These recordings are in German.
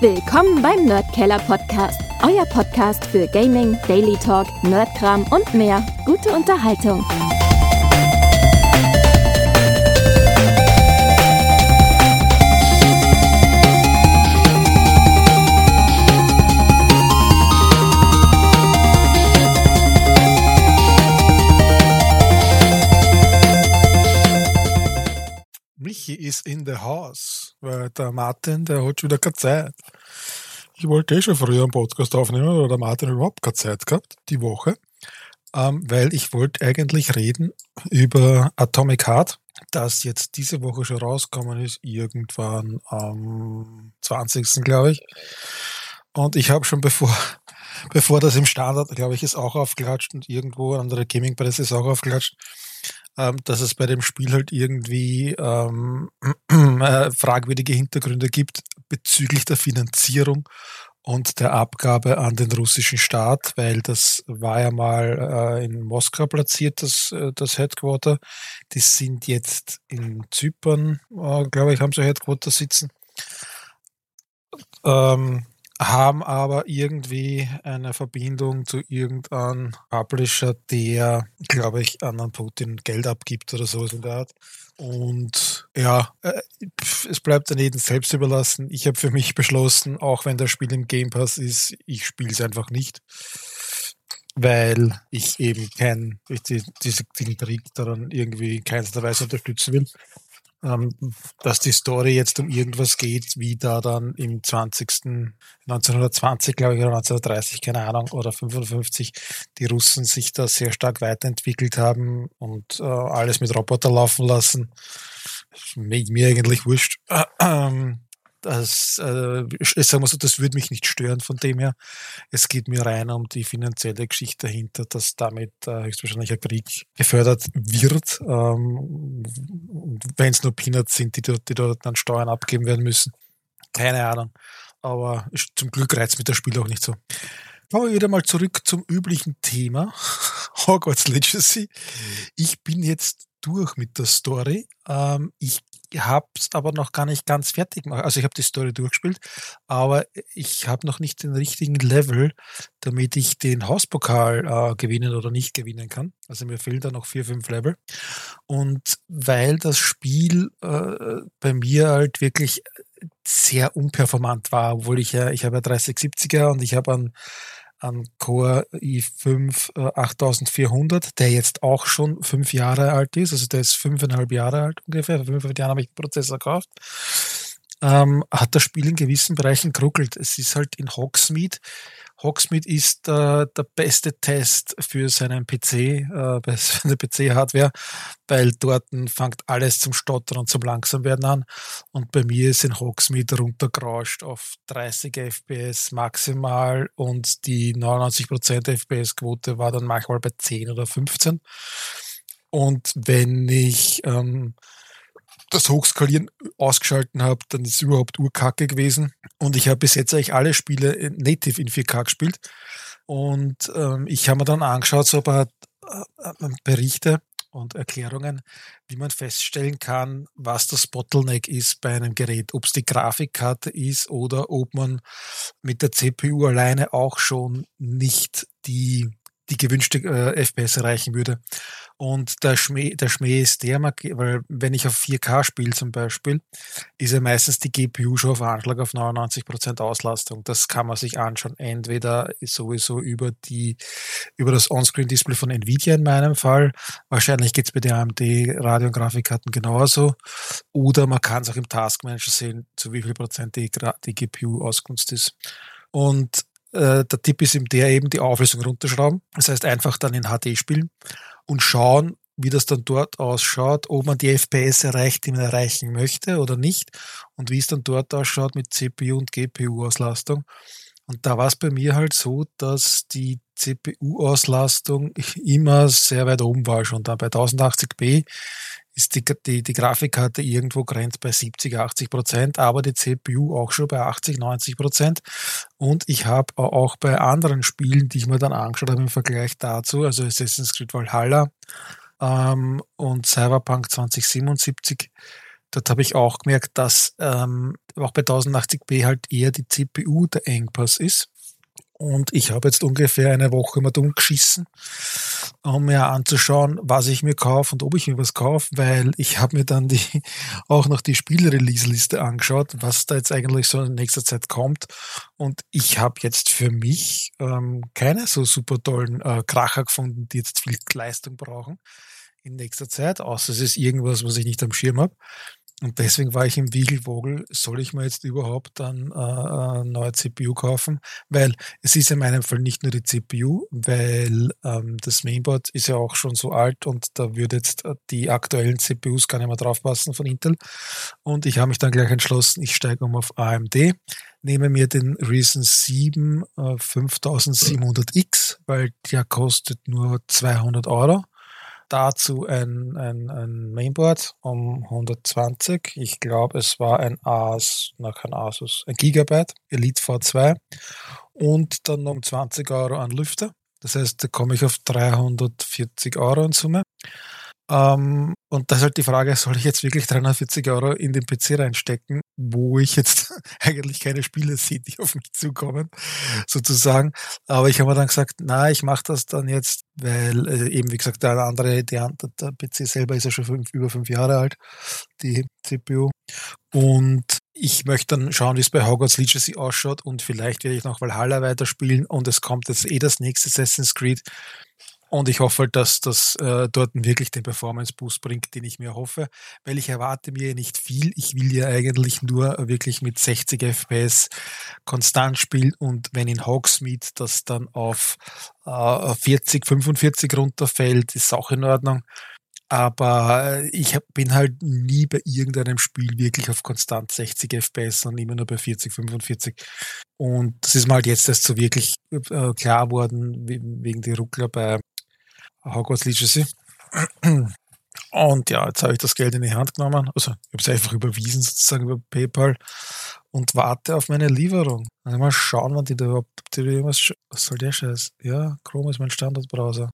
Willkommen beim Nerdkeller Podcast, euer Podcast für Gaming, Daily Talk, Nerdkram und mehr. Gute Unterhaltung. Michi ist in the house, weil der Martin, der hat schon wieder keine Zeit. Ich wollte eh schon früher einen Podcast aufnehmen, aber der Martin hat überhaupt keine Zeit gehabt, die Woche. Ähm, weil ich wollte eigentlich reden über Atomic Heart, das jetzt diese Woche schon rausgekommen ist, irgendwann am 20. glaube ich. Und ich habe schon bevor, bevor das im Standard, glaube ich, ist auch aufgeklatscht und irgendwo an der Gaming-Presse ist auch aufgeklatscht, ähm, dass es bei dem Spiel halt irgendwie ähm, äh, fragwürdige Hintergründe gibt bezüglich der Finanzierung und der Abgabe an den russischen Staat, weil das war ja mal äh, in Moskau platziert, das, äh, das Headquarter. Die sind jetzt in Zypern, äh, glaube ich, haben sie Headquarter sitzen. Ähm, haben aber irgendwie eine Verbindung zu irgendeinem Publisher, der, glaube ich, an Putin Geld abgibt oder sowas in der Art. Und ja, äh, es bleibt dann jedem selbst überlassen. Ich habe für mich beschlossen, auch wenn das Spiel im Game Pass ist, ich spiele es einfach nicht. Weil ich eben kein, diesen Krieg daran irgendwie in keinster Weise unterstützen will ähm, dass die Story jetzt um irgendwas geht, wie da dann im 20. 1920, glaube ich, oder 1930, keine Ahnung, oder 55, die Russen sich da sehr stark weiterentwickelt haben und äh, alles mit Roboter laufen lassen. Mir eigentlich wurscht. Ähm, das, äh, so, das würde mich nicht stören von dem her. Es geht mir rein um die finanzielle Geschichte dahinter, dass damit äh, höchstwahrscheinlich ein Krieg gefördert wird. Ähm, Wenn es nur Peanuts sind, die dort, die dort dann Steuern abgeben werden müssen. Keine Ahnung. Aber zum Glück reizt mit das Spiel auch nicht so. Kommen wir wieder mal zurück zum üblichen Thema. Hogwarts Legacy. Ich bin jetzt durch mit der Story. Ähm, ich habe es aber noch gar nicht ganz fertig gemacht. Also ich habe die Story durchgespielt, aber ich habe noch nicht den richtigen Level, damit ich den Hauspokal äh, gewinnen oder nicht gewinnen kann. Also mir fehlen da noch vier, fünf Level. Und weil das Spiel äh, bei mir halt wirklich sehr unperformant war, obwohl ich ja, ich habe ja 3070er und ich habe einen an Core i5 äh, 8400, der jetzt auch schon fünf Jahre alt ist. Also der ist fünfeinhalb Jahre alt ungefähr. Fünfeinhalb Jahren habe ich den Prozessor gekauft. Ähm, hat das Spiel in gewissen Bereichen geruckelt. Es ist halt in Hogsmeade Hogsmeade ist äh, der beste Test für seinen PC, äh, seine PC-Hardware, weil dort fängt alles zum Stottern und zum Langsamwerden an. Und bei mir ist in Hogsmeade runtergerauscht auf 30 FPS maximal und die 99% FPS-Quote war dann manchmal bei 10 oder 15. Und wenn ich ähm, das Hochskalieren ausgeschalten habe, dann ist es überhaupt urkacke gewesen. Und ich habe bis jetzt eigentlich alle Spiele native in 4K gespielt. Und ähm, ich habe mir dann angeschaut, so ein paar äh, äh, Berichte und Erklärungen, wie man feststellen kann, was das Bottleneck ist bei einem Gerät, ob es die Grafikkarte ist oder ob man mit der CPU alleine auch schon nicht die die gewünschte äh, FPS erreichen würde. Und der Schmäh, der Schmäh ist der, weil wenn ich auf 4K spiele zum Beispiel, ist ja meistens die GPU schon auf Anschlag auf 99% Auslastung. Das kann man sich anschauen. Entweder sowieso über die, über das Onscreen-Display von Nvidia in meinem Fall. Wahrscheinlich geht's bei den AMD Radio- und Grafikkarten genauso. Oder man kann es auch im Task Manager sehen, zu wie viel Prozent die, die GPU ausgenutzt ist. Und äh, der Tipp ist eben der, eben die Auflösung runterschrauben. Das heißt, einfach dann in HD spielen und schauen, wie das dann dort ausschaut, ob man die FPS erreicht, die man erreichen möchte oder nicht und wie es dann dort ausschaut mit CPU und GPU-Auslastung. Und da war es bei mir halt so, dass die CPU-Auslastung immer sehr weit oben war schon. Da bei 1080p ist die, die, die Grafikkarte irgendwo grenzt bei 70, 80 Prozent, aber die CPU auch schon bei 80, 90 Prozent. Und ich habe auch bei anderen Spielen, die ich mir dann angeschaut habe im Vergleich dazu, also Assassin's Creed Valhalla ähm, und Cyberpunk 2077, dort habe ich auch gemerkt, dass ähm, auch bei 1080p halt eher die CPU der Engpass ist. Und ich habe jetzt ungefähr eine Woche mal dumm geschissen, um mir anzuschauen, was ich mir kaufe und ob ich mir was kaufe, weil ich habe mir dann die auch noch die Spielrelease-Liste angeschaut, was da jetzt eigentlich so in nächster Zeit kommt. Und ich habe jetzt für mich ähm, keine so super tollen äh, Kracher gefunden, die jetzt viel Leistung brauchen in nächster Zeit, außer es ist irgendwas, was ich nicht am Schirm habe. Und deswegen war ich im Wiegelwogel, soll ich mir jetzt überhaupt dann äh, eine neue CPU kaufen? Weil es ist in meinem Fall nicht nur die CPU, weil ähm, das Mainboard ist ja auch schon so alt und da würde jetzt äh, die aktuellen CPUs gar nicht mehr draufpassen von Intel. Und ich habe mich dann gleich entschlossen, ich steige um auf AMD, nehme mir den Ryzen 7 äh, 5700X, weil der kostet nur 200 Euro dazu ein, ein, ein Mainboard um 120. Ich glaube, es war ein AS, na kein Asus, ein Gigabyte, Elite V2 und dann um 20 Euro an Lüfter. Das heißt, da komme ich auf 340 Euro in Summe. Ähm, und da ist halt die Frage, soll ich jetzt wirklich 340 Euro in den PC reinstecken, wo ich jetzt eigentlich keine Spiele sehe, die auf mich zukommen, sozusagen. Aber ich habe dann gesagt, na, ich mache das dann jetzt, weil äh, eben, wie gesagt, der andere, der, der PC selber ist ja schon fünf, über fünf Jahre alt, die CPU. Und ich möchte dann schauen, wie es bei Hogwarts Legacy ausschaut und vielleicht werde ich noch Valhalla weiterspielen und es kommt jetzt eh das nächste Assassin's Creed. Und ich hoffe halt, dass das äh, dort wirklich den Performance-Boost bringt, den ich mir hoffe, weil ich erwarte mir nicht viel. Ich will ja eigentlich nur wirklich mit 60 FPS konstant spielen und wenn in Hogsmeade das dann auf äh, 40, 45 runterfällt, ist auch in Ordnung. Aber ich hab, bin halt nie bei irgendeinem Spiel wirklich auf konstant 60 FPS, sondern immer nur bei 40, 45. Und das ist mir halt jetzt erst so wirklich äh, klar worden, wegen die Ruckler bei Hogwarts Legacy. Und ja, jetzt habe ich das Geld in die Hand genommen. Also ich habe es einfach überwiesen sozusagen über PayPal und warte auf meine Lieferung. Also mal schauen, wann die da überhaupt die irgendwas. Was soll der Scheiß? Ja, Chrome ist mein Standardbrowser.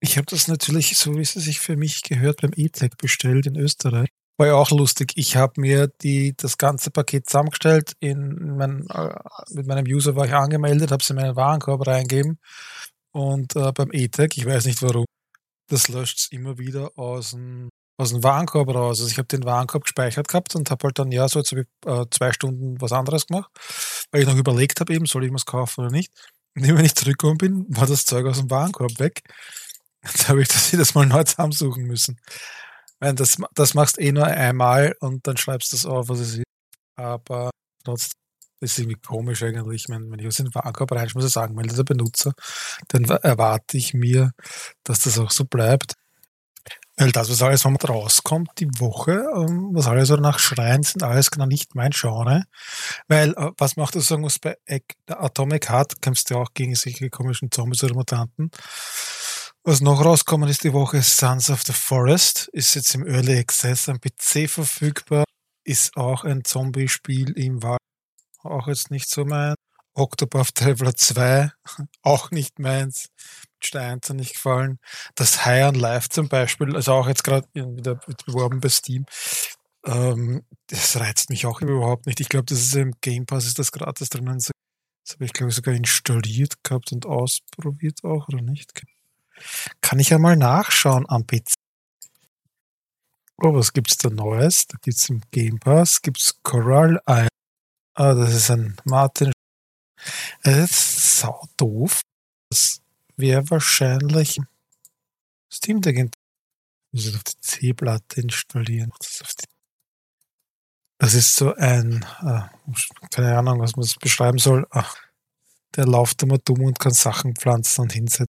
Ich habe das natürlich, so wie es sich für mich gehört, beim E-Tech bestellt in Österreich. War ja auch lustig. Ich habe mir die, das ganze Paket zusammengestellt. In mein, äh, mit meinem User war ich angemeldet, habe es in meinen Warenkorb reingegeben und äh, beim E-Tag, ich weiß nicht warum, das löscht es immer wieder aus dem, aus dem Warenkorb raus. Also ich habe den Warenkorb gespeichert gehabt und habe halt dann, ja, so jetzt ich äh, zwei Stunden was anderes gemacht, weil ich noch überlegt habe eben, soll ich was kaufen oder nicht. Und wenn ich zurückgekommen bin, war das Zeug aus dem Warenkorb weg. Jetzt habe ich das jedes Mal neu zusammensuchen müssen. Das, das machst eh nur einmal und dann schreibst du das auf, was es ist. Aber trotzdem das ist irgendwie komisch eigentlich. Ich meine, wenn ich was in den Warenkorb rein, muss ich sagen, meldet der Benutzer, dann erwarte ich mir, dass das auch so bleibt. Weil das, was alles man rauskommt, die Woche, ähm, was alles so nach Schreien sind, alles genau nicht mein Genre. Weil, äh, was macht das sagen muss, bei Atomic Heart kämpfst du auch gegen solche komischen Zombies oder Mutanten. Was noch rauskommen ist die Woche Sons of the Forest, ist jetzt im Early Access am PC verfügbar, ist auch ein Zombie-Spiel im Wald auch jetzt nicht so mein. Octopath Traveler 2, auch nicht meins. Stein hat nicht gefallen. Das High on Life zum Beispiel, also auch jetzt gerade wieder beworben bei Steam. Ähm, das reizt mich auch überhaupt nicht. Ich glaube, das ist im Game Pass, ist das gratis drinnen. Das habe ich, glaube ich, sogar installiert gehabt und ausprobiert auch, oder nicht? Kann ich ja mal nachschauen am PC. Oh, was gibt's da Neues? Da gibt's im Game Pass, gibt's Coral Island. Ah, das ist ein Martin. Das ist sau doof. Das wäre wahrscheinlich Steam Deck. Muss ich auf die C-Platte installieren. Das ist so ein, äh, keine Ahnung, was man das beschreiben soll. Ach, der läuft immer dumm und kann Sachen pflanzen und hinsetzen.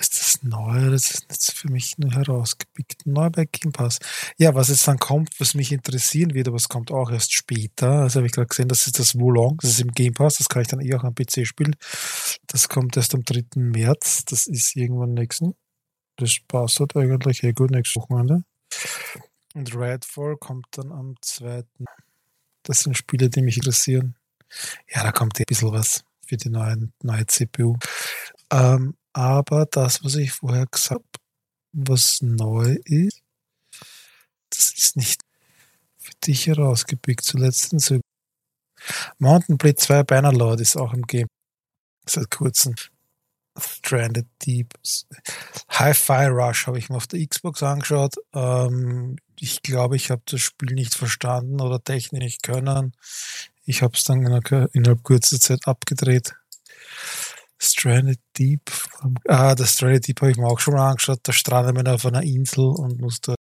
Ist das neu das ist jetzt für mich nur herausgepickt? Neu bei Game Pass. Ja, was jetzt dann kommt, was mich interessieren wird, aber es kommt auch erst später. Also habe ich gerade gesehen, das ist das Wolong, das ist im Game Pass, das kann ich dann eh auch am PC spielen. Das kommt erst am 3. März, das ist irgendwann nächsten. Das passt halt eigentlich eh gut nächstes Wochenende. Und Redfall kommt dann am 2. Das sind Spiele, die mich interessieren. Ja, da kommt eh ein bisschen was für die neuen, neue CPU. Ähm, aber das, was ich vorher gesagt habe, was neu ist, ist nicht für dich herausgepickt. Zuletzt so Mountain Blade 2 Bannerlord ist auch im Game. Seit kurzem. Stranded Deep. Hi-Fi Rush habe ich mir auf der Xbox angeschaut. Ähm, ich glaube, ich habe das Spiel nicht verstanden oder technisch nicht können. Ich habe es dann innerhalb kurzer Zeit abgedreht. Stranded Deep. Ah, das Stranded Deep habe ich mir auch schon mal angeschaut. Da strandet man auf einer Insel und muss da.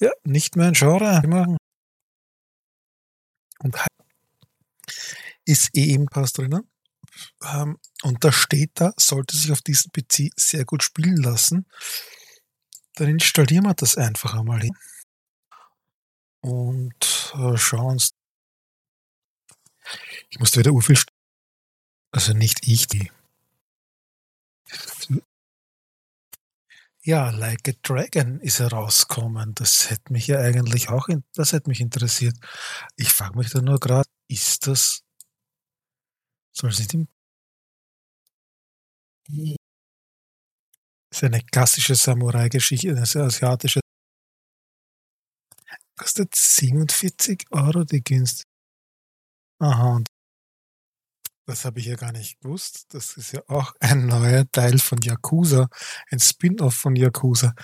Ja, nicht mehr ein Genre machen. Und ist eh im Pass drinnen. Ähm, und da steht da, sollte sich auf diesen PC sehr gut spielen lassen, dann installieren wir das einfach einmal hin. Und äh, schauen uns. Ich musste wieder urviel. Also nicht ich, die. Ja, Like a Dragon ist herausgekommen. Das hätte mich ja eigentlich auch, das hätte mich interessiert. Ich frage mich da nur gerade, ist das, soll es nicht im, ist eine klassische Samurai-Geschichte, eine asiatische, kostet 47 Euro die Günst. Aha, und das habe ich ja gar nicht gewusst. Das ist ja auch ein neuer Teil von Yakuza, ein Spin-off von Yakuza.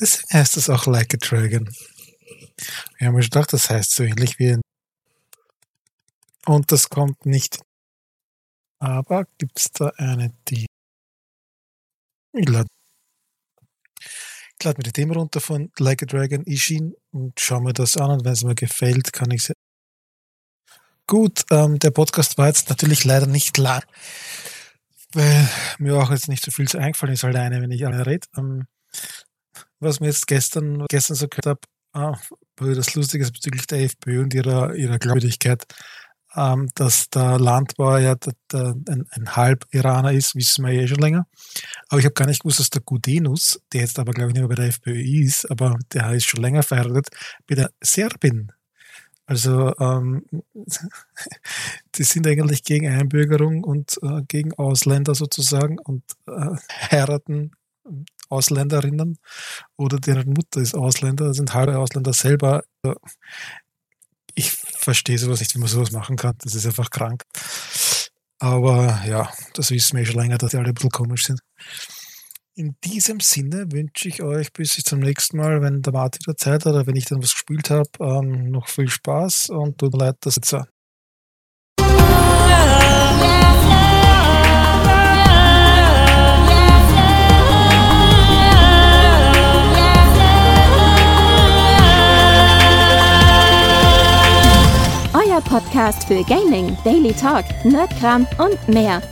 Deswegen heißt das auch Like a Dragon. Wir haben mir gedacht, das heißt so ähnlich wie ein und das kommt nicht. Aber gibt es da eine, die ich lade, ich lade mir die Demo runter von Like a Dragon Ishin und schaue mir das an und wenn es mir gefällt, kann ich sie Gut, ähm, der Podcast war jetzt natürlich leider nicht lang, weil mir auch jetzt nicht so viel zu eingefallen ist alleine, wenn ich alleine rede. Ähm, was mir jetzt gestern, gestern so gehört habe, ah, das Lustige bezüglich der FPÖ und ihrer, ihrer Glaubwürdigkeit, ähm, dass der Landbauer ja der, der, ein, ein Halb-Iraner ist, wissen wir ja eh schon länger. Aber ich habe gar nicht gewusst, dass der Gudenus, der jetzt aber glaube ich nicht mehr bei der FPÖ ist, aber der ist schon länger verheiratet, bei der Serbin also ähm, die sind eigentlich gegen Einbürgerung und äh, gegen Ausländer sozusagen und äh, heiraten Ausländerinnen oder deren Mutter ist Ausländer, sind halbe Ausländer selber. Ich verstehe sowas nicht, wie man sowas machen kann. Das ist einfach krank. Aber ja, das wissen wir eh schon länger, dass die alle ein bisschen komisch sind. In diesem Sinne wünsche ich euch bis zum nächsten Mal, wenn der Martin wieder Zeit hat oder wenn ich dann was gespielt habe, ähm, noch viel Spaß und tut mir leid, dass jetzt Euer Podcast für Gaming, Daily Talk, Nerdkram und mehr.